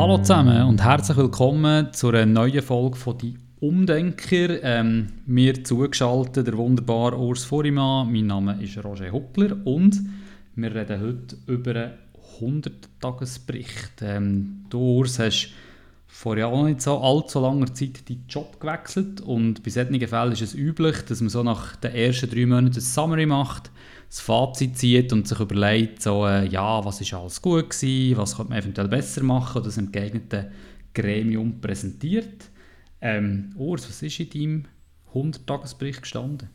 Hallo zusammen und herzlich willkommen zu einer neuen Folge von «Die Umdenker». Ähm, mir zugeschaltet der wunderbare Urs Furimann. Mein Name ist Roger Huckler und wir reden heute über einen 100-Tagesbericht. Ähm, du, Urs, hast vor ja auch nicht so allzu langer Zeit deinen Job gewechselt und bei solchen Fällen ist es üblich, dass man so nach den ersten drei Monaten ein Summary macht, das Fazit zieht und sich überlegt, so, äh, ja, was ist alles gut gewesen, was könnte man eventuell besser machen oder das im geeigneten Gremium präsentiert. Ähm, Urs, was ist in deinem 100-Tagesbericht gestanden?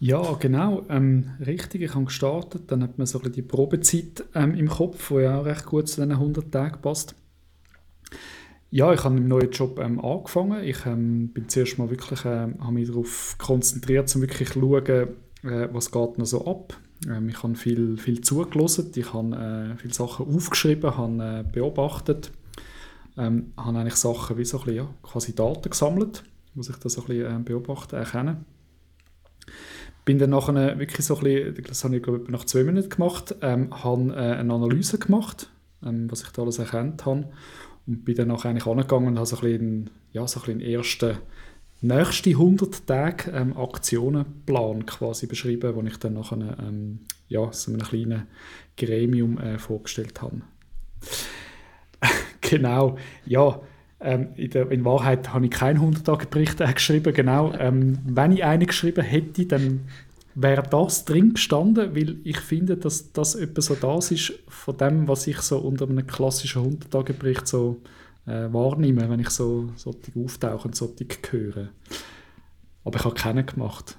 Ja, genau. Ähm, richtig, ich habe gestartet. Dann hat man so die Probezeit ähm, im Kopf, die ja auch recht gut zu diesen 100 Tagen passt. Ja, ich habe im neuen Job ähm, angefangen. Ich ähm, bin zuerst mal wirklich, äh, habe mich darauf konzentriert, um wirklich zu schauen, äh, was geht noch so ab. Ähm, ich habe viel, viel zugelassen, ich habe äh, viele Sachen aufgeschrieben, habe äh, beobachtet, ähm, habe eigentlich Sachen wie so ein bisschen, ja, quasi Daten gesammelt, muss ich da so ein bisschen äh, beobachten, erkennen. Bin dann nachher wirklich so ein bisschen, das habe ich glaube ich nach zwei Minuten gemacht, ähm, habe äh, eine Analyse gemacht, ähm, was ich da alles erkannt habe und bin dann nachher eigentlich angegangen und habe so ein bisschen, ja, so ein bisschen ersten nächste 100 Tage ähm, Aktionenplan quasi beschrieben, den ich dann nachher ähm, ja, so einem kleinen Gremium äh, vorgestellt habe. genau, ja. Ähm, in, der, in, Wahrheit habe ich keinen 100-Tage-Bericht äh, geschrieben, genau. Ähm, wenn ich einen geschrieben hätte, dann wäre das drin gestanden, weil ich finde, dass das etwas so das ist von dem, was ich so unter einem klassischen 100-Tage-Bericht so äh, wahrnehme, wenn ich so solche auftauche und solche höre. Aber ich habe keinen gemacht.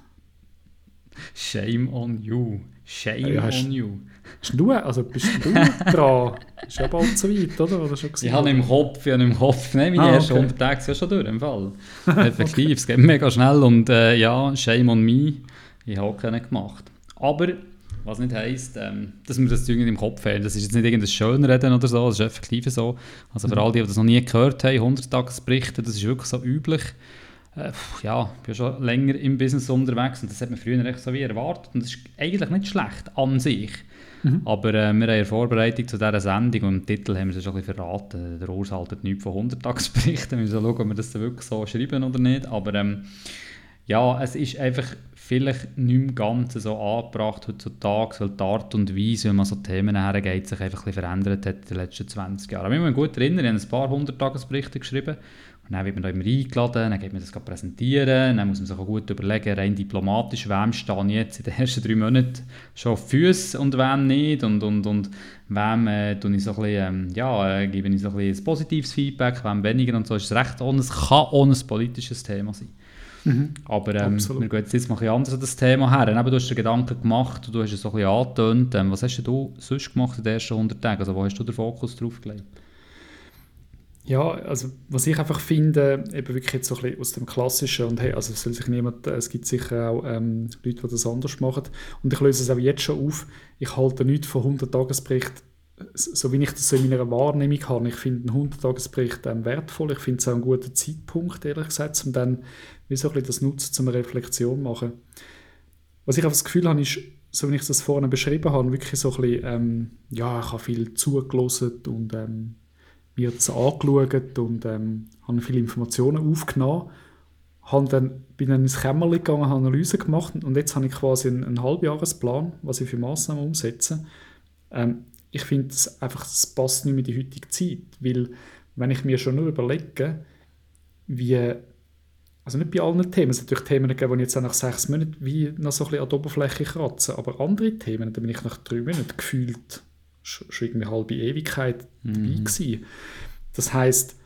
Shame on you. Shame ja, on you. Hast du, also bist du dran? ist ja bald so weit, oder? oder schon ich habe im Kopf, ich habe im Kopf, nein, meine ah, ersten okay. 100 Tage sind schon durch, im Fall. Effektiv, okay. es geht mega schnell und äh, ja, shame on me, ich habe keinen gemacht. Aber was nicht heisst, ähm, dass wir das Zeug nicht im Kopf haben. Das ist jetzt nicht irgendein Schönreden oder so, das ist effektiv so. Also für mhm. alle, die das noch nie gehört haben, 100-Tagesberichte, das ist wirklich so üblich. Äh, ja, ich bin schon länger im Business unterwegs und das hat man früher echt so wie erwartet. Und das ist eigentlich nicht schlecht an sich. Mhm. Aber äh, wir haben eine Vorbereitung zu dieser Sendung und im Titel haben wir es schon ein bisschen verraten. Der Urs haltet nichts von 100-Tagesberichten. Wir müssen schauen, ob wir das wirklich so schreiben oder nicht. Aber ähm, ja, es ist einfach vielleicht nicht mehr ganz so angebracht heutzutage, weil die Art und Weise, wie man so Themen hergeht, sich einfach ein verändert hat in den letzten 20 Jahren. Aber ich muss mich gut erinnern, ich habe ein paar Hunderttagesberichte geschrieben und dann wird man da immer eingeladen, dann geht man das präsentieren, dann muss man sich auch gut überlegen, rein diplomatisch, wem stehe ich jetzt in den ersten drei Monaten schon auf Füße und wem nicht und, und, und wem äh, ich so ein bisschen, ähm, ja, äh, gebe ich so ein, bisschen positives Feedback, wem weniger und so. ist es recht ohne, es kann ohne ein politisches Thema sein. Mhm. Aber ähm, wir gehen jetzt mal ein anders an das Thema her. Eben, du hast dir Gedanken gemacht und du hast es so ein bisschen angetönt. Ähm, was hast du sonst gemacht in den ersten 100 Tagen? Also wo hast du den Fokus drauf gelegt? Ja, also was ich einfach finde, eben wirklich jetzt so ein bisschen aus dem Klassischen und hey, also es soll sich niemand, es gibt sicher auch ähm, Leute, die das anders machen und ich löse es auch jetzt schon auf, ich halte nichts von 100-Tagesbericht so wie ich das in meiner Wahrnehmung habe, ich finde einen 100-Tagesbericht ähm, wertvoll. Ich finde es auch ein guter Zeitpunkt, ehrlich gesagt, um dann wie so ein bisschen das nutzen, um eine Reflexion zu machen. Was ich einfach das Gefühl habe, ist, so wie ich das vorhin beschrieben habe, wirklich so ein bisschen, ähm, ja, ich habe viel zugelassen und ähm, mir das angeschaut und ähm, habe viele Informationen aufgenommen. Habe dann, bin dann ins Kämmerchen gegangen, habe Analyse gemacht und jetzt habe ich quasi einen, einen Halbjahresplan, was ich für Massnahmen umsetze. Ähm, ich finde es einfach, es passt nicht mehr in die heutige Zeit, weil wenn ich mir schon nur überlege, wie, also nicht bei allen Themen, es sind natürlich Themen gegeben, die jetzt auch nach sechs Monaten wie noch so ein bisschen an der Oberfläche kratzen, aber andere Themen, da bin ich nach drei Monaten gefühlt schon irgendwie halbe Ewigkeit dabei mhm. gewesen. Das heißt,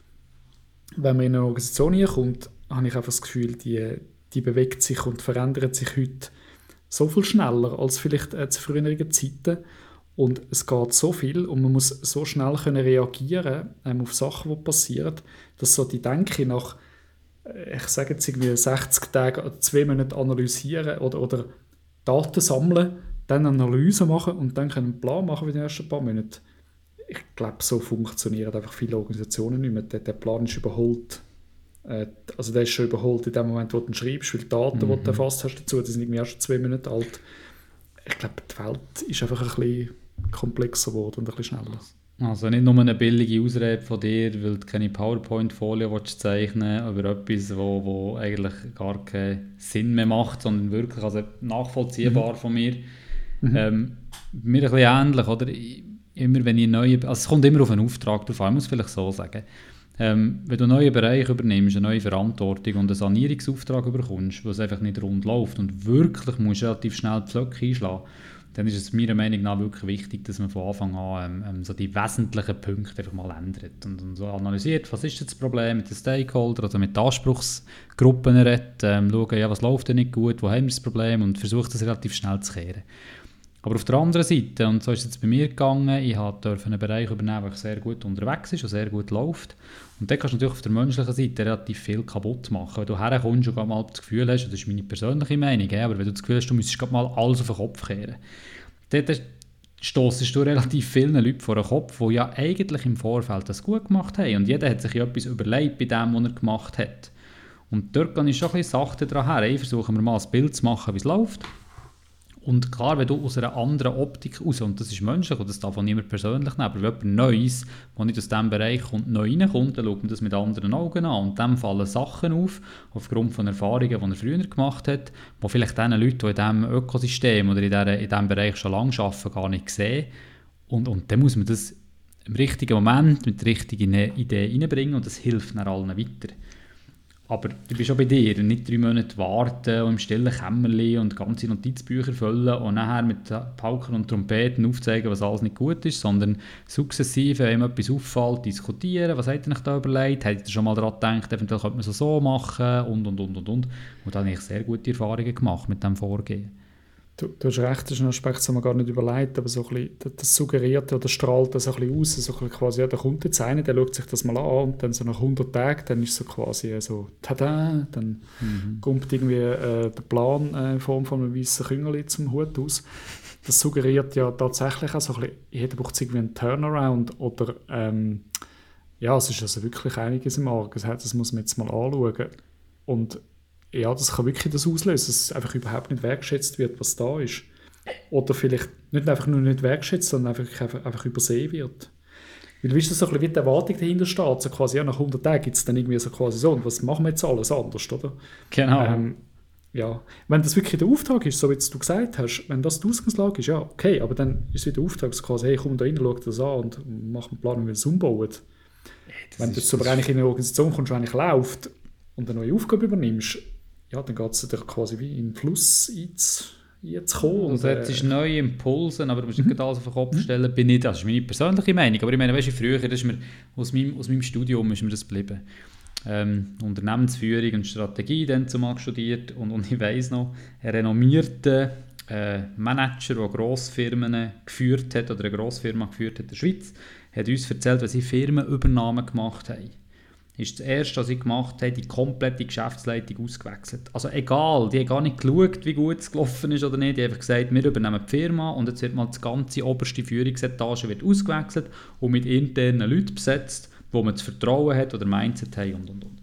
wenn man in eine Organisation kommt, habe ich einfach das Gefühl, die, die bewegt sich und verändert sich heute so viel schneller als vielleicht äh, zu früheren Zeiten. Und es geht so viel und man muss so schnell können reagieren ähm, auf Sachen, die passieren, dass so die Denke nach, äh, ich sage jetzt irgendwie 60 Tagen zwei Monaten analysieren oder, oder Daten sammeln, dann eine Analyse machen und dann einen Plan machen für die ersten paar Monate. Ich glaube, so funktionieren einfach viele Organisationen nicht mehr. Der, der Plan ist überholt. Äh, also der ist schon überholt in dem Moment, wo du ihn schreibst, weil die Daten, mhm. die du mhm. erfasst hast dazu, die sind irgendwie erst zwei Monate alt. Ich glaube, die Welt ist einfach ein bisschen komplexer geworden und ein bisschen schneller. Also nicht nur eine billige Ausrede von dir, weil du keine PowerPoint-Folie zeichnen über etwas, wo, wo eigentlich gar keinen Sinn mehr macht, sondern wirklich also nachvollziehbar mhm. von mir. Mhm. Ähm, mir ein bisschen ähnlich, oder? Immer wenn ich neue, also es kommt immer auf einen Auftrag drauf an, ich muss vielleicht so sagen. Ähm, wenn du einen neuen Bereich übernimmst, eine neue Verantwortung und einen Sanierungsauftrag überkommst, wo es einfach nicht rund läuft und wirklich musst relativ schnell die Pflöcke einschlagen, dann ist es meiner Meinung nach wirklich wichtig, dass man von Anfang an ähm, ähm, so die wesentlichen Punkte einfach mal ändert und, und, so analysiert, was ist das Problem mit den Stakeholdern, also mit den Anspruchsgruppen redet, ähm, schauen, ja, was läuft denn nicht gut, wo haben wir das Problem und versucht das relativ schnell zu kehren. Aber auf der anderen Seite, und so ist es jetzt bei mir gegangen, ich durfte einen Bereich übernehmen, der sehr gut unterwegs ist und sehr gut läuft. Und dann kannst du natürlich auf der menschlichen Seite relativ viel kaputt machen. Wenn du herkommst und mal das Gefühl hast, das ist meine persönliche Meinung, aber wenn du das Gefühl hast, du müsstest mal alles auf den Kopf kehren, dann stossest du relativ vielen Leuten vor den Kopf, die ja eigentlich im Vorfeld das gut gemacht haben. Und jeder hat sich ja etwas überlegt bei dem, was er gemacht hat. Und dort gehe ich schon ein bisschen sachte dran her. Ich versuche mir mal ein Bild zu machen, wie es läuft. Und klar, wenn du aus einer anderen Optik raus, und das ist menschlich, und das darf auch niemand persönlich nehmen, aber wenn jemand Neues, der nicht aus diesem Bereich kommt, neu reinkommt, dann schaut man das mit anderen Augen an. Und dann fallen Sachen auf, aufgrund von Erfahrungen, die er früher gemacht hat, die vielleicht diesen Leuten, die in diesem Ökosystem oder in, dieser, in diesem Bereich schon lange arbeiten, gar nicht sehen. Und, und dann muss man das im richtigen Moment mit der richtigen Idee reinbringen und das hilft dann allen weiter. Aber du bist auch bei dir, nicht drei Monate warten und im stillen Kämmerchen und ganze Notizbücher füllen und nachher mit Pauken und Trompeten aufzeigen, was alles nicht gut ist, sondern sukzessive, wenn etwas auffällt, diskutieren, was habt ihr euch da überlegt, habt ihr schon mal daran gedacht, eventuell könnte man es so machen und, und, und, und, und. Und da habe ich sehr gute Erfahrungen gemacht mit diesem Vorgehen. Du, du hast recht, das ist ein Aspekt, den man gar nicht überlegt, aber so ein bisschen, das suggeriert oder strahlt das ein bisschen aus, so ein bisschen quasi, ja, der kommt jetzt einer, der schaut sich das mal an und dann so nach 100 Tagen, dann ist so quasi so, tada, dann mhm. kommt irgendwie äh, der Plan äh, in Form von einem weißen Küngel zum Hut aus. Das suggeriert ja tatsächlich auch so ein bisschen, jeder braucht irgendwie einen Turnaround oder ähm, ja, es ist also wirklich einiges im Argen, das muss man jetzt mal anschauen und ja, das kann wirklich das auslösen, dass einfach überhaupt nicht wertschätzt wird, was da ist. Oder vielleicht nicht einfach nur nicht wertschätzt, sondern einfach, einfach, einfach übersehen wird. Weil du weißt, dass so ein bisschen wie die Erwartung dahinter steht, so quasi, ja, nach 100 Tagen gibt es dann irgendwie so quasi so, und was machen wir jetzt alles anders, oder? Genau. Ähm, ja, wenn das wirklich der Auftrag ist, so wie du gesagt hast, wenn das die Ausgangslage ist, ja, okay, aber dann ist es wieder der Auftrag, so quasi, hey, komm da rein, schau das an und mach einen Plan, wie wir es umbauen. Das wenn du jetzt aber eigentlich in eine Organisation kommst, die eigentlich läuft und eine neue Aufgabe übernimmst, ja, dann geht es quasi wie in den Fluss einzukommen. Und, und äh, ist neue Impulse, aber du musst nicht mhm. alles auf den Kopf stellen. Bin ich, das ist meine persönliche Meinung. Aber ich meine, weißt du, früher das ist mir, aus, meinem, aus meinem Studium ist mir das geblieben. Ähm, Unternehmensführung und Strategie dann zumal studiert und, und ich weiss noch, ein renommierter äh, Manager, der Grossfirmen geführt hat oder eine Grossfirma geführt hat in der Schweiz, hat uns erzählt, was sie Firmenübernahmen gemacht haben ist das erste, was ich gemacht habe, die komplette Geschäftsleitung ausgewechselt. Also egal, die haben gar nicht geschaut, wie gut es gelaufen ist oder nicht. Die haben einfach gesagt, wir übernehmen die Firma und jetzt wird mal die ganze oberste Führungsetage wird ausgewechselt und mit internen Leuten besetzt, wo man das Vertrauen hat oder Mindset haben und und und.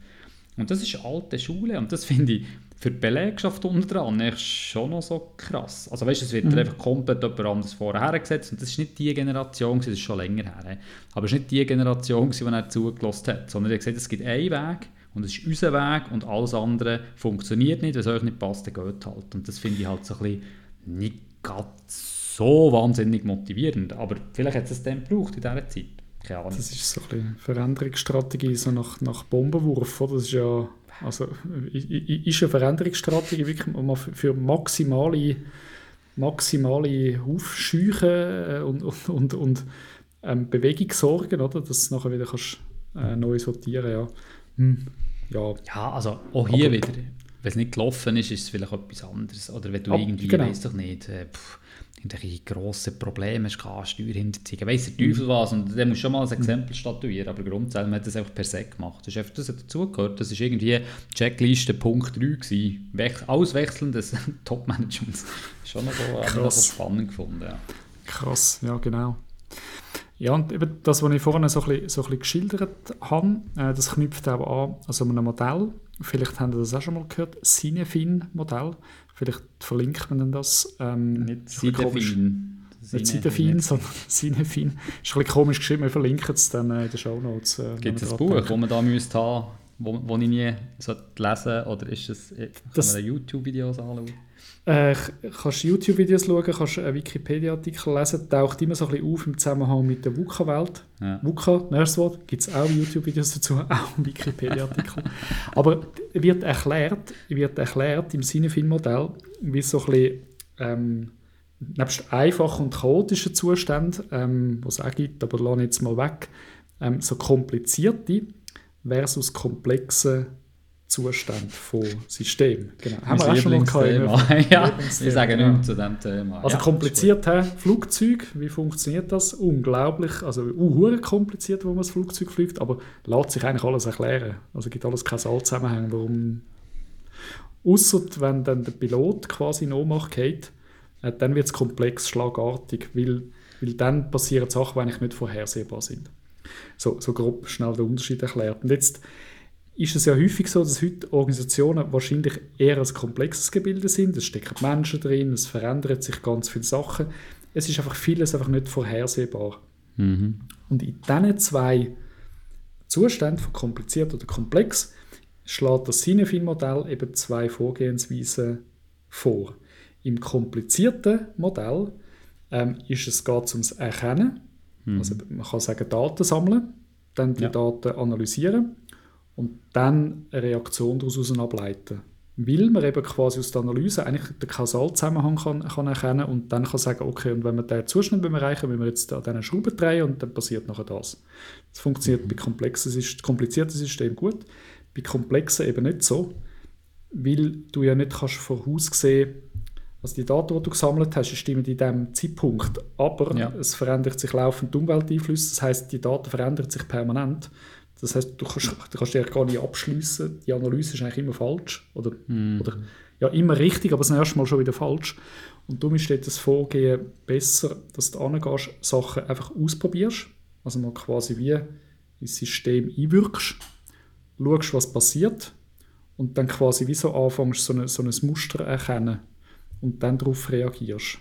Und das ist alte Schule und das finde ich für die Belegschaft unten dran ist schon noch so krass. Also weißt, es wird mhm. einfach komplett jemand anderes vorher gesetzt und das ist nicht die Generation, das ist schon länger her, aber es ist nicht die Generation, die er zugelassen hat, sondern er hat gesagt, es gibt einen Weg und es ist unser Weg und alles andere funktioniert nicht, wenn es euch nicht passt, dann geht halt. Und das finde ich halt so ein bisschen nicht ganz so wahnsinnig motivierend, aber vielleicht hat es dann gebraucht in dieser Zeit. Keine Ahnung. Das ist so ein bisschen Veränderungsstrategie, so nach, nach Bombenwurf, das ist ja also ist eine Veränderungsstrategie wirklich mal für maximale, maximale Aufscheuchen äh, und, und, und, und ähm, Bewegung sorgen, oder? dass du nachher wieder kannst, äh, neu sortieren ja. Hm. ja. Ja, also auch hier Aber, wieder, wenn es nicht gelaufen ist, ist es vielleicht etwas anderes. Oder wenn du ab, irgendwie, genau. weißt doch nicht, äh, pff, irgendwelche grossen Probleme hast, Steuerhinterziehung, weiss der Teufel was, und der muss schon mal ein Exempel statuieren, aber grundsätzlich hat das einfach per se gemacht. Das, ist einfach, das hat dazugehört, das war irgendwie Checkliste Punkt 3 gewesen. Wech Auswechseln des Top-Managements. Schon noch so, noch so spannend gefunden, ja. Krass, ja genau. Ja, und eben das, was ich vorhin so ein bisschen, so ein bisschen geschildert habe, äh, das knüpft auch an also einem Modell. Vielleicht haben Sie das auch schon mal gehört, Cinefin-Modell. Vielleicht verlinkt man dann das. Ähm, Nicht Cinefin. nicht Cinefin, sondern Cinefin. Ist ein bisschen komisch geschrieben, wir verlinken es dann in den Show Notes. Äh, Gibt es ein Buch, das man da müsste haben wo, wo ich nie lesen oder ist es, kann das, man YouTube-Videos anschauen? Äh, kannst YouTube-Videos schauen, kannst einen Wikipedia-Artikel lesen, taucht immer so ein bisschen auf im Zusammenhang mit der VUCA-Welt. Ja. VUCA, nächstes Wort, gibt es auch YouTube-Videos dazu, auch Wikipedia-Artikel. Aber wird erklärt, wird erklärt im Sinefin-Modell, wie so ein bisschen, ähm, nebst einfachen und chaotischen Zuständen, ähm, was es auch gibt, aber lassen jetzt mal weg, ähm, so komplizierte versus komplexe Zustand von System. Genau. Haben wir auch schon mal gehabt. ja, wir sagen ja. nichts zu diesem Thema. Also ja, kompliziert, he? Flugzeug, wie funktioniert das? Unglaublich, also uh, kompliziert, wo man das Flugzeug fliegt, aber lässt sich eigentlich alles erklären. Also gibt alles keinen Zusammenhang, warum... Außer wenn dann der Pilot quasi in Ohnmacht geht, äh, dann wird es komplex, schlagartig, weil, weil dann passieren Sachen, die eigentlich nicht vorhersehbar sind. So, so grob schnell der Unterschied erklärt. Und jetzt ist es ja häufig so, dass heute Organisationen wahrscheinlich eher ein komplexes Gebilde sind. Es stecken Menschen drin, es verändert sich ganz viele Sachen. Es ist einfach vieles einfach nicht vorhersehbar. Mhm. Und in diesen zwei Zuständen von kompliziert oder komplex schlägt das Cinefin-Modell eben zwei Vorgehensweisen vor. Im komplizierten Modell ähm, ist es geht ums Erkennen Mhm. Also man kann sagen, Daten sammeln, dann die ja. Daten analysieren und dann eine Reaktion daraus ableiten. Weil man eben quasi aus der Analyse eigentlich den Kausalzusammenhang kann, kann erkennen und dann kann sagen, okay, und wenn wir diesen Zustand erreichen, müssen wir jetzt an diesen Schrauben drehen und dann passiert nachher das. Das funktioniert mhm. bei komplexen, komplizierten Systemen gut, bei komplexen eben nicht so, weil du ja nicht kannst voraussehen also die Daten, die du gesammelt hast, stimmen in diesem Zeitpunkt, aber ja. es verändert sich laufend die Umwelteinflüsse, das heißt, die Daten verändern sich permanent. Das heißt, du kannst, du kannst dich gar nicht abschließen. Die Analyse ist eigentlich immer falsch oder, mm. oder ja immer richtig, aber das erste Mal schon wieder falsch. Und darum ist das Vorgehen besser, dass du angehst, Sachen einfach ausprobierst, also mal quasi wie ins System einwirkst, schaust, was passiert und dann quasi wie so anfängst, so, eine, so ein Muster erkennen und dann darauf reagierst.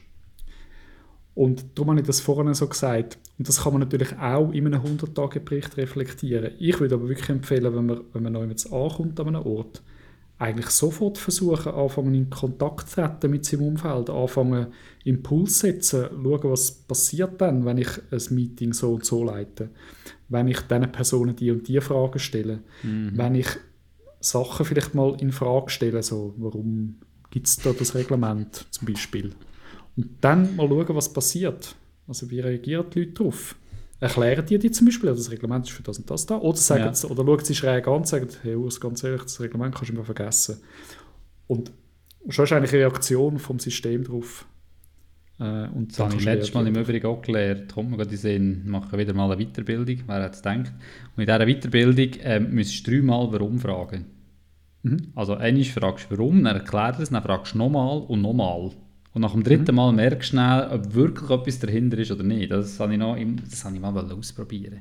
Und darum habe ich das vorhin so gesagt. Und das kann man natürlich auch in einem 100-Tage-Bericht reflektieren. Ich würde aber wirklich empfehlen, wenn man, wenn man neu ankommt an einem Ort, eigentlich sofort versuchen, anfangen in Kontakt zu treten mit seinem Umfeld, anfangen Impuls setzen, schauen, was passiert dann, wenn ich ein Meeting so und so leite, wenn ich diesen Personen die und die Fragen stelle, mhm. wenn ich Sachen vielleicht mal in Frage stelle, so warum gibt es da das Reglement zum Beispiel. Und dann mal schauen, was passiert. Also wie reagieren die Leute darauf? Erklären die dir zum Beispiel, das Reglement ist für das und das da? Oder, sagen ja. sie, oder schauen sie schräg an und sagen, hey, Urs, ganz ehrlich, das Reglement kannst du immer vergessen. Und schon ist eigentlich eine Reaktion vom System darauf. Äh, und das habe ich letztes Mal im Übrigen auch gelernt. Kommt man gerade sehen, machen wieder mal eine Weiterbildung, wer hat es gedacht. Und in dieser Weiterbildung äh, müsstest du dreimal warum fragen. Mhm. Also einmal fragst du warum, dann erklärt es, dann fragst du nochmal und nochmal. Und nach dem dritten mhm. Mal merkst du schnell, ob wirklich etwas dahinter ist oder nicht. Das habe ich, noch, das habe ich mal ausprobieren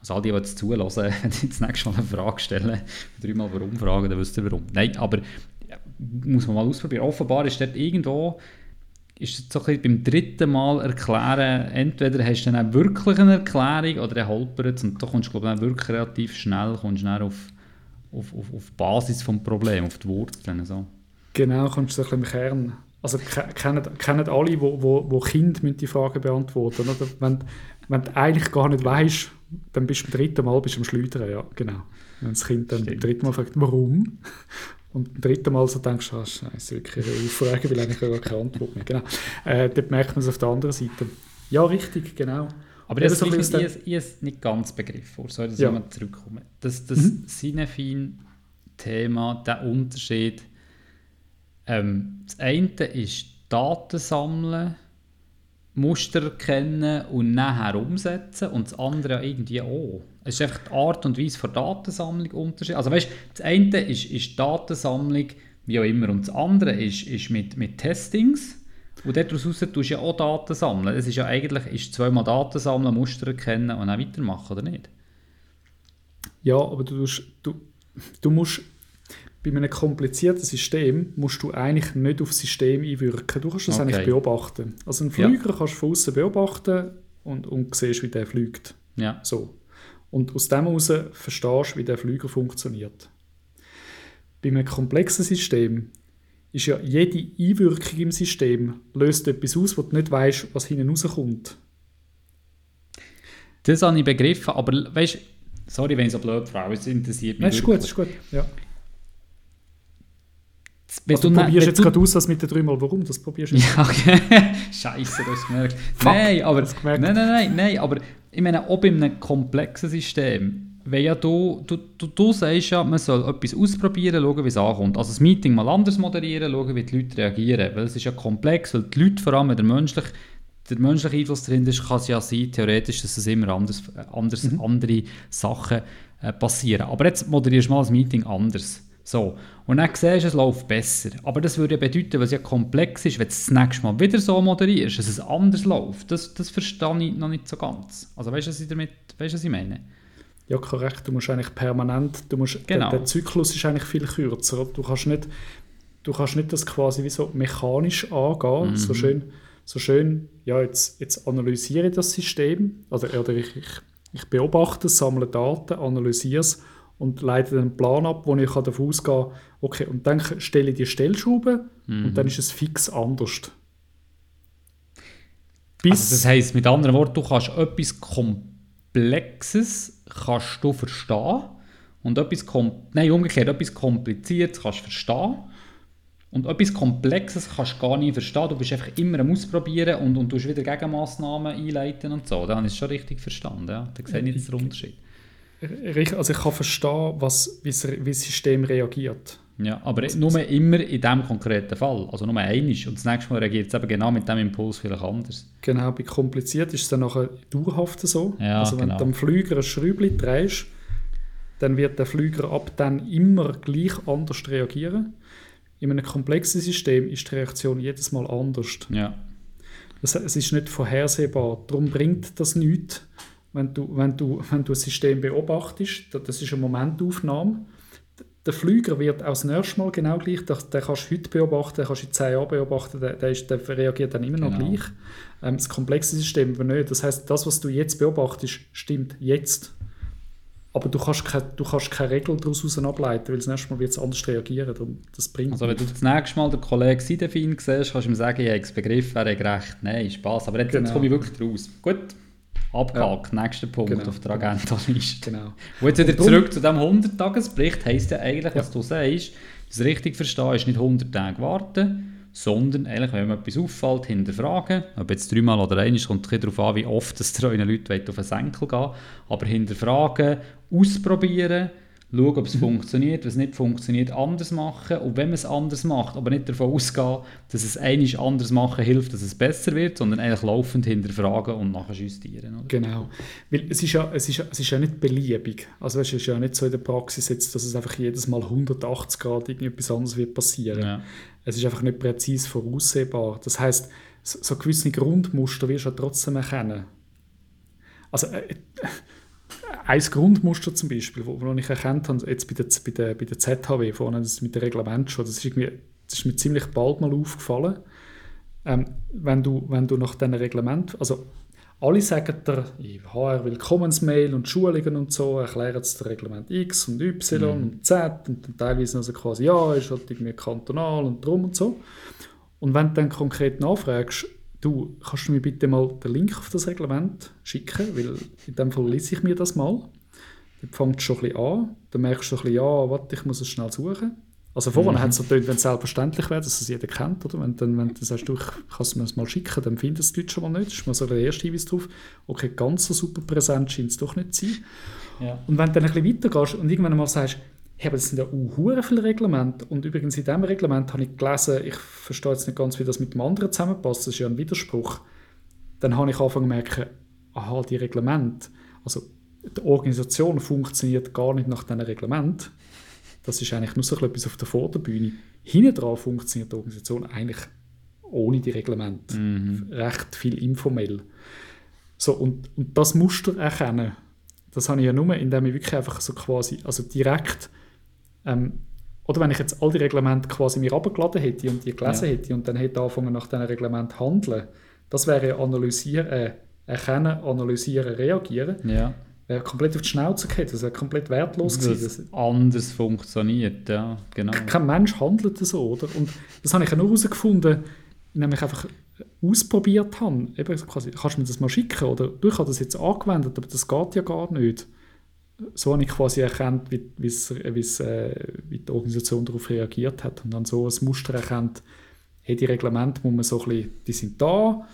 also all die, die jetzt zulassen, wenn ich das nächste Mal eine Frage stelle, dreimal warum fragen, dann wisst ihr warum. Nein, aber ja, muss man mal ausprobieren. Offenbar ist dort irgendwo, ist es so ein beim dritten Mal erklären, entweder hast du dann wirklich eine Erklärung oder er holpert und da kommst du glaube ich wirklich relativ schnell kommst schnell auf auf, auf, auf Basis des Problems, auf die Wurzeln. So. Genau, kommst du so ein bisschen im Kern. Also kennen, kennen alle, die wo, wo, wo Kinder die Fragen beantworten oder? Wenn, wenn du eigentlich gar nicht weißt, dann bist du beim dritten Mal bist du am Schleudern, ja, genau. Wenn das Kind dann beim dritten Mal fragt, warum? Und beim dritten Mal so denkst du, ah, scheiße, wirklich eine Auffrage, weil eigentlich gar keine Antwort mehr. Genau. Äh, dort merkt man es auf der anderen Seite. Ja, richtig, genau. Aber das ja, ist ich, ich nicht ganz begriffen, sorry, dass ja. ich mal zurückkomme. Das, das mhm. Cinefin-Thema, der Unterschied, ähm, das eine ist Daten sammeln, Muster erkennen und nachher umsetzen und das andere irgendwie auch. Es ist einfach die Art und Weise der Datensammlung unterschiedlich. Also weißt, das eine ist, ist Datensammlung, wie auch immer, und das andere ist, ist mit, mit Testings und daraus tust du ja auch Daten sammeln. Es ist ja eigentlich ist zweimal Daten sammeln, Muster erkennen und dann weitermachen, oder nicht? Ja, aber du, du, du musst bei einem komplizierten System musst du eigentlich nicht auf das System einwirken. Du kannst das okay. eigentlich beobachten. Also einen Flüger ja. kannst du von außen beobachten und, und siehst, wie der fliegt. Ja. So. Und aus dem heraus verstehst du, wie der Flüger funktioniert. Bei einem komplexen System ist ja jede Einwirkung im System löst etwas aus, wo du nicht weißt, was hinten rauskommt. Das habe ich begriffen, aber weißt sorry, wenn ich so blöd frage, es interessiert mich. Nein, ist gut, ist gut, ja. Also, du probierst jetzt gerade aus, das mit den dreimal warum, das probierst du Ja, okay. Scheiße, du hast gemerkt. nein, aber, nein, nein, nein, nein, aber ich meine, auch bei einem komplexen System, wenn ja du, du, du, du sagst ja, man soll etwas ausprobieren, schauen, wie es ankommt. Also das Meeting mal anders moderieren, schauen, wie die Leute reagieren. Weil es ist ja komplex, weil die Leute, vor allem der menschliche, der menschliche Einfluss drin ist, kann es ja sein, theoretisch, dass es immer anders, anders mhm. andere Sachen äh, passieren. Aber jetzt moderierst du mal das Meeting anders. So. Und dann siehst du, es läuft besser. Aber das würde ja bedeuten, was ja komplex ist, wenn du das nächste Mal wieder so moderierst, dass es anders läuft. Das, das verstehe ich noch nicht so ganz. Also weißt du, was ich damit, weißt, was ich meine? Ja, korrekt. Du musst eigentlich permanent, du musst, genau. der, der, Zyklus ist eigentlich viel kürzer. Du kannst nicht, du kannst nicht das quasi wie so mechanisch angehen, mhm. so schön, so schön, ja, jetzt, jetzt analysiere ich das System, oder, oder ich, ich, ich beobachte es, sammle Daten, analysiere es und leite einen Plan ab, wo ich davon ausgehen kann, okay, und dann stelle ich die Stellschraube mhm. und dann ist es fix anders. Bis also das heisst, mit anderen Worten, du kannst etwas Komplexes kannst du verstehen und etwas, nein, umgekehrt, etwas Kompliziertes kannst du verstehen und etwas Komplexes kannst du gar nicht verstehen. Du bist einfach immer am Ausprobieren und, und du wieder Gegenmaßnahmen einleiten und so. Da habe ich es schon richtig verstanden. Ja. Da sehe ich den Unterschied. Also ich kann verstehen, was, wie, das System reagiert. Ja, aber also, nur immer in diesem konkreten Fall. Also nur einisch. Und das nächste Mal reagiert es eben genau mit dem Impuls vielleicht anders. Genau, bei kompliziert ist es dann nachher dauerhaft so. Ja, also wenn genau. du am Flüger ein Schräubchen drehst, dann wird der Flüger ab dann immer gleich anders reagieren. In einem komplexen System ist die Reaktion jedes Mal anders. Ja. Das, es ist nicht vorhersehbar. Darum bringt das nichts, wenn du, wenn du, wenn du ein System beobachtest. Das ist eine Momentaufnahme der Flüger wird auch das nächste Mal genau gleich, den, den kannst du heute beobachten, den kannst du in 10 Jahren beobachten, der, der, ist, der reagiert dann immer noch genau. gleich. Ähm, das komplexe System aber nicht. Das heißt, das, was du jetzt beobachtest, stimmt jetzt. Aber du kannst, keine, du kannst keine Regel daraus ableiten, weil das nächste Mal wird es anders reagieren. Darum, das bringt also wenn du das nächste Mal den Kollegen Siedefin siehst, kannst du ihm sagen, ich habe es begriffen, er hat recht. Nein, Spaß. Aber jetzt, genau. jetzt komme ich wirklich raus. Gut. Abgehakt, ja. nächster Punkt genau. auf der Agenda-Liste. Genau. Und jetzt wieder und zurück zu dem 100-Tages-Bericht, heisst ja eigentlich, was ja. du sagst, das richtig verstehen ist nicht 100 Tage warten, sondern eigentlich, wenn mir etwas auffällt, hinterfragen. Ob jetzt dreimal oder einmal, kommt ein darauf an, wie oft das euren Leuten auf den Senkel gehen Aber hinterfragen, ausprobieren, schauen, ob es mhm. funktioniert, wenn es nicht funktioniert, anders machen und wenn man es anders macht, aber nicht davon ausgehen, dass es einiges anders machen hilft, dass es besser wird, sondern eigentlich laufend hinterfragen und nachher justieren. Oder? Genau, weil es ist, ja, es, ist, es ist ja nicht beliebig, also es ist ja nicht so in der Praxis jetzt, dass es einfach jedes Mal 180 Grad irgendetwas anderes wird passieren. Ja. Es ist einfach nicht präzise voraussehbar. Das heißt, so gewisse Grundmuster wirst du ja trotzdem erkennen. Also äh, ein Grundmuster zum Beispiel, wo, wo ich erkannt habe, jetzt bei der, bei der, bei der ZHW, vorne das mit dem Reglement schon, das ist, irgendwie, das ist mir ziemlich bald mal aufgefallen. Ähm, wenn, du, wenn du nach diesem Reglement, also alle sagen dir, in HR Willkommensmail und Schulungen und so, erklären das Reglement X und Y mhm. und Z und dann teilweise also quasi, ja, ist halt irgendwie kantonal und drum und so. Und wenn du dann konkret nachfragst, du, kannst du mir bitte mal den Link auf das Reglement schicken, weil in dem Fall lese ich mir das mal. Dann fängt es schon ein bisschen an, dann merkst du ein bisschen, ja, warte, ich muss es schnell suchen. Also vorhin mhm. hat es so getönt, wenn es selbstverständlich wäre, dass es jeder kennt, oder? Wenn, dann, wenn du sagst, du, ich kann es mir das mal schicken, dann findest du es schon mal nicht. Das ist mal so der erste Hinweis drauf. Okay, ganz so super präsent scheint es doch nicht zu sein. Ja. Und wenn du dann ein bisschen weitergehst und irgendwann mal sagst, hey, aber das sind ja auch viele Reglemente. Und übrigens in diesem Reglement habe ich gelesen, ich verstehe jetzt nicht ganz, wie das mit dem anderen zusammenpasst, das ist ja ein Widerspruch. Dann habe ich angefangen zu merken, aha, die Reglemente, also die Organisation funktioniert gar nicht nach diesem Reglement. Das ist eigentlich nur so etwas auf der Vorderbühne. Hinten dran funktioniert die Organisation eigentlich ohne die Reglemente. Mhm. Recht viel informell. So, und, und das Muster erkennen, das habe ich ja nur, indem ich wirklich einfach so quasi, also direkt ähm, oder wenn ich jetzt all die Reglemente quasi mir abgeladen hätte und die gelesen ja. hätte und dann hätte angefangen nach diesen Reglement handeln, das wäre analysieren, äh, erkennen, analysieren, reagieren. Ja. Wäre komplett auf die Schnauze geht, das wäre komplett wertlos gewesen. Das anders funktioniert, ja, genau. Kein Mensch handelt so, oder? Und das habe ich ja nur herausgefunden, indem ich einfach ausprobiert habe. Eben quasi, kannst du mir das mal schicken? Oder du, ich habe das jetzt angewendet, aber das geht ja gar nicht so habe ich quasi erkannt, wie, äh, wie die Organisation darauf reagiert hat und dann so ein Muster erkannt, hey, die Reglemente muss man so ein bisschen, die sind da,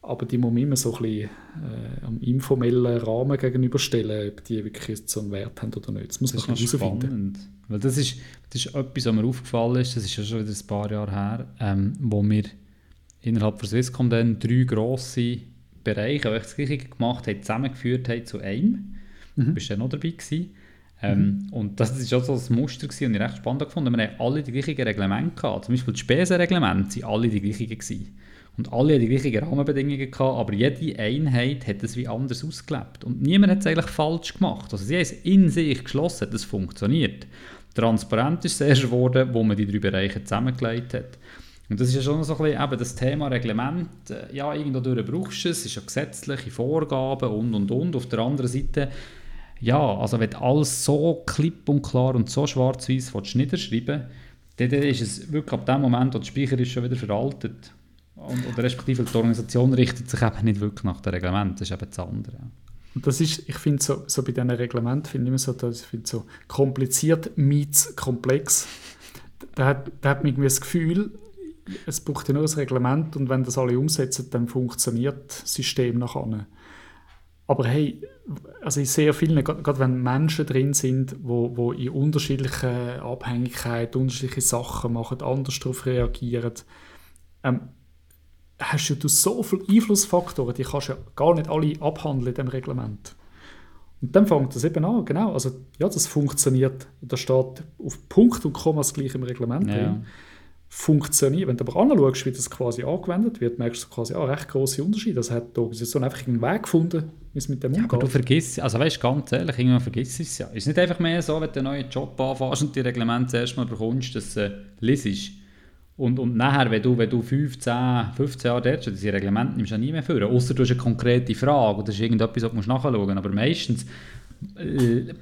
aber die muss man immer so ein bisschen äh, am informellen Rahmen gegenüberstellen, ob die wirklich so einen Wert haben oder nicht. Das muss man herausfinden. Weil das ist, das ist etwas, was mir aufgefallen ist, das ist ja schon wieder ein paar Jahre her, ähm, wo wir innerhalb von Swisscom dann drei grosse Bereiche, die das Gleiche gemacht haben, zusammengeführt haben zu einem. Mhm. Du bist ja noch dabei gewesen. Ähm, mhm. Und das war auch so ein Muster gewesen, und ich recht spannend gefunden. Wir hatten alle die gleichen Reglemente gehabt. Zum Beispiel die Spesenreglemente waren alle die gleichen gewesen. Und alle hatten die gleichen Rahmenbedingungen gehabt, aber jede Einheit hat es wie anders ausgelebt. Und niemand hat es eigentlich falsch gemacht. Also sie haben es in sich geschlossen, das funktioniert. Transparent ist es erst geworden, wo man die drei Bereiche zusammengelegt hat. Und das ist ja schon so ein bisschen eben das Thema Reglement. Äh, ja, irgendwo brauchst du es, es ist ja gesetzliche Vorgaben und, und, und. Auf der anderen Seite ja, also wenn du alles so klipp und klar und so schwarz-weiß niederschreiben dann, dann ist es wirklich ab dem Moment, wo der Speicher ist schon wieder veraltet. Und, oder respektive die Organisation richtet sich eben nicht wirklich nach dem Reglement, das ist eben das andere. Und das ist, ich finde so, so bei diesen Reglementen, finde ich immer so, ich finde so kompliziert meets komplex. Da hat, da hat man das Gefühl, es braucht ja nur ein Reglement und wenn das alle umsetzen, dann funktioniert das System nachher. Aber hey, also in sehr vielen, gerade wenn Menschen drin sind, wo, wo in unterschiedlichen Abhängigkeiten unterschiedliche Sachen machen, anders darauf reagieren, ähm, hast du so viele Einflussfaktoren, die kannst du ja gar nicht alle abhandeln in dem Reglement. Und dann fängt das eben an, genau, also ja, das funktioniert, da steht auf Punkt und Komma das gleiche im Reglement ja. drin funktioniert. Wenn du aber anschaust, wie das quasi angewendet wird, merkst du quasi auch recht große Unterschiede. Das hat die Organisation einfach einen Weg gefunden, wie es mit dem ja, umgeht. Aber du vergisst, also weißt ganz ehrlich, irgendwann vergisst es ja. Ist nicht einfach mehr so, wenn du einen neuen Job anfängst und die Reglemente zuerst mal bekommst, dass du äh, liest. Und, und nachher, wenn du, wenn du 15, 15 Jahre dort schon diese Reglemente nimmst, du nie mehr führen. Außer du hast eine konkrete Frage oder das ist irgendetwas, was du nachschauen musst. Aber meistens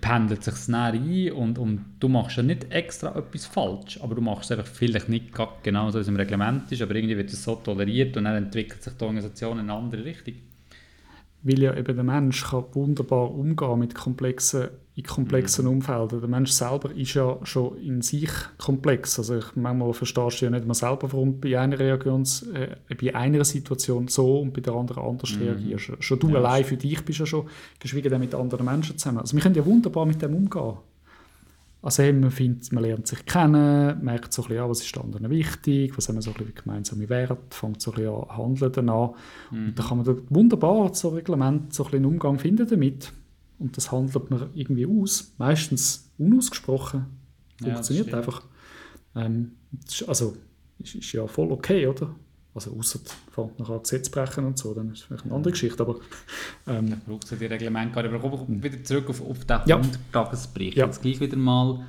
pendelt sich näher ein und, und du machst ja nicht extra etwas falsch, aber du machst es einfach vielleicht nicht genau so, wie es im Reglement ist, aber irgendwie wird es so toleriert und dann entwickelt sich die Organisation in eine andere Richtung. Weil ja eben der Mensch kann wunderbar umgehen mit komplexen, in komplexen mhm. Umfelden. Der Mensch selber ist ja schon in sich komplex. Also ich, manchmal verstehst du ja nicht mal selber, warum bei einer, Reaktions, äh, bei einer Situation so und bei der anderen anders mhm. reagierst. Schon du ja, allein für dich bist ja schon, geschwiegen mit anderen Menschen zusammen. Also wir können ja wunderbar mit dem umgehen. Also eben, man, findet, man lernt sich kennen, merkt so ein bisschen, was ist anderen wichtig, was haben wir so ein bisschen gemeinsame Werte, fängt so ein bisschen an Handeln danach. Mhm. Und da kann man da wunderbar so Reglement, so ein bisschen einen Umgang finden damit. Und das handelt man irgendwie aus, meistens unausgesprochen. Funktioniert ja, einfach. Ähm, also ist, ist ja voll okay, oder? Also außer fängt nachher Gesetz brechen und so, dann ist es vielleicht eine andere Geschichte. Aber, ähm, dann braucht es ja die Reglemente gar nicht. Aber komm wieder zurück auf, auf den ja. Tagesbericht. Ja. Jetzt gleich wieder mal,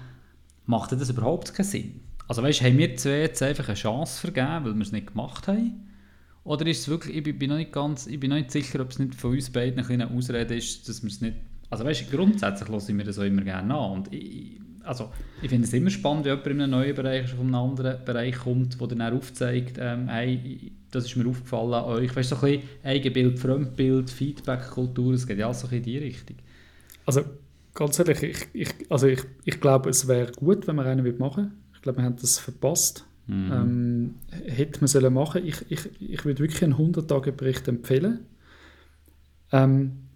macht das überhaupt keinen Sinn? Also weißt, haben wir zwei jetzt einfach eine Chance vergeben, weil wir es nicht gemacht haben? Oder ist es wirklich, ich bin noch nicht ganz, ich bin noch nicht sicher, ob es nicht von uns beiden eine kleine Ausrede ist, dass wir es nicht, also weißt, grundsätzlich höre ich mir das auch immer gerne an und ich, also ich finde es immer spannend, wenn jemand in einem neuen Bereich von einem anderen Bereich kommt, der dann aufzeigt, ähm, hey, das ist mir aufgefallen an euch. Weißt du, so ein bisschen Eigenbild, Fremdbild, Feedback-Kultur, es geht ja alles so in die Richtung. Also ganz ehrlich, ich, ich, also ich, ich glaube, es wäre gut, wenn wir einen machen würde. Ich glaube, wir haben das verpasst. Mhm. Ähm, hätte man sollen machen. Ich, ich, ich würde wirklich einen 100-Tage-Bericht empfehlen. Ähm,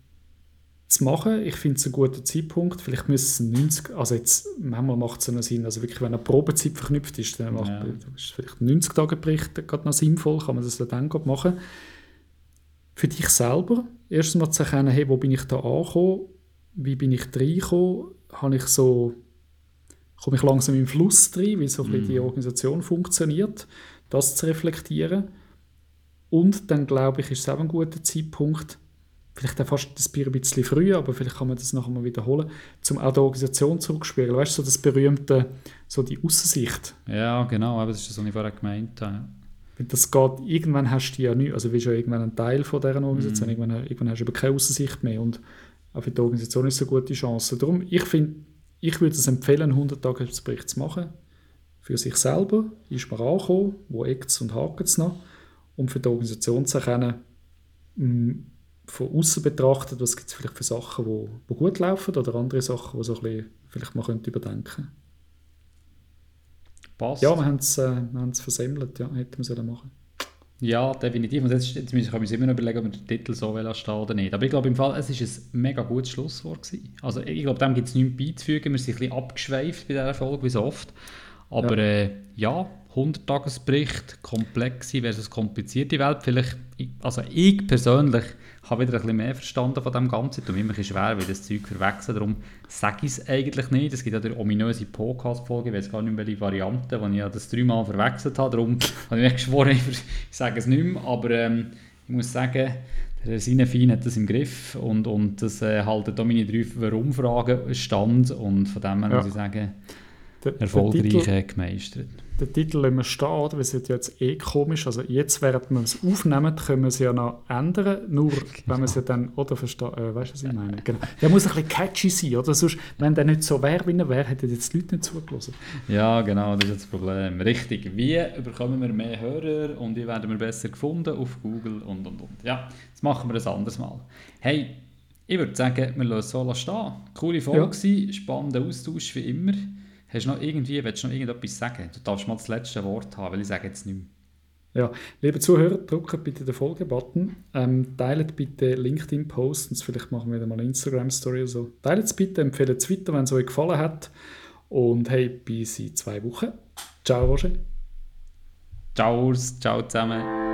zu machen. Ich finde es ein guter Zeitpunkt. Vielleicht müssen es 90, also jetzt, manchmal macht es einen Sinn, also wirklich, wenn eine Probezeit verknüpft ist, dann macht, ja. ist vielleicht ein 90-Tage-Bericht gerade noch sinnvoll, kann man das dann machen. Für dich selber, erstens mal zu erkennen, hey, wo bin ich da angekommen, wie bin ich reingekommen, habe ich so, komme ich langsam im Fluss rein, wie so mm. die Organisation funktioniert, das zu reflektieren. Und dann glaube ich, ist es auch ein guter Zeitpunkt, vielleicht auch fast das Bier ein bisschen früher, aber vielleicht kann man das nachher mal wiederholen, zum auch der Organisation zurückspielen. Weißt du, so das berühmte, so die Aussicht. Ja, genau, aber das ist das, was ich vorher gemeint habe. Das geht, irgendwann hast du ja nicht, also bist ja irgendwann ein Teil von dieser Organisation, mm. irgendwann, irgendwann hast du eben keine Aussicht mehr und auch für die Organisation ist es eine gute Chance. Darum, ich finde, ich würde es empfehlen, einen 100-Tages-Bericht zu machen. Für sich selber ist man angekommen, wo eckt es und hakt es noch. Um für die Organisation zu erkennen, hm, von außen betrachtet, was gibt es vielleicht für Sachen, die, die gut laufen oder andere Sachen, die so ein bisschen vielleicht man könnte überdenken Passt. Ja, wir haben es äh, versemmelt, ja, hätten wir sollen machen ja, definitiv. Und jetzt, jetzt kann ich mir immer noch überlegen, ob wir den Titel so stehen oder nicht. Aber ich glaube im Fall, es war ein mega gutes Schlusswort. Gewesen. Also ich glaube, dem gibt es nichts beizufügen. Wir sind ein bisschen abgeschweift bei dieser Folge, wie so oft. Aber ja, äh, ja 100-Tagesbericht, komplexe versus komplizierte Welt. Vielleicht, also ich persönlich habe wieder ein bisschen mehr verstanden von dem Ganzen. Es tut mir schwer, weil das Zeug verwechseln. Darum sage ich es eigentlich nicht. Es gibt ja die ominöse Podcast-Folge, ich weiß gar nicht mehr, welche Variante, wo ich ja das dreimal verwechselt habe. Darum habe ich mich geschworen, ich sage es nicht mehr. Aber ähm, ich muss sagen, der Sinefin hat das im Griff und, und das äh, halten da meine drei Warum-Fragen stand. Und von dem her ja. muss ich sagen, der, erfolgreich der Titel, gemeistert den Titel lassen wir stehen, oder? weil es wird ja jetzt eh komisch. Also jetzt, während wir es aufnehmen, können wir es ja noch ändern, nur genau. wenn wir es ja dann, oder verstehen, äh, weißt du, was ich meine? Genau. Der muss ein bisschen catchy sein, oder? Sonst, wenn der nicht so wäre, wie er wäre, hätten jetzt die Leute nicht zugelassen. Ja, genau, das ist das Problem. Richtig. Wie bekommen wir mehr Hörer und wie werden wir besser gefunden auf Google und, und, und. Ja, das machen wir ein anderes Mal. Hey, ich würde sagen, wir lassen es so stehen. Coole Folge ja. spannender Austausch wie immer. Hast du noch irgendwie, willst du noch irgendetwas sagen? Du darfst mal das letzte Wort haben, weil ich sage jetzt nicht mehr. Ja, liebe Zuhörer, drückt bitte den Folge-Button. Ähm, teilt bitte LinkedIn-Posts, vielleicht machen wir wieder mal eine Instagram-Story oder so. Teilt es bitte, empfehlt es weiter, wenn es euch gefallen hat. Und hey, bis in zwei Wochen. Ciao, Roger. Ciao, ciao zusammen.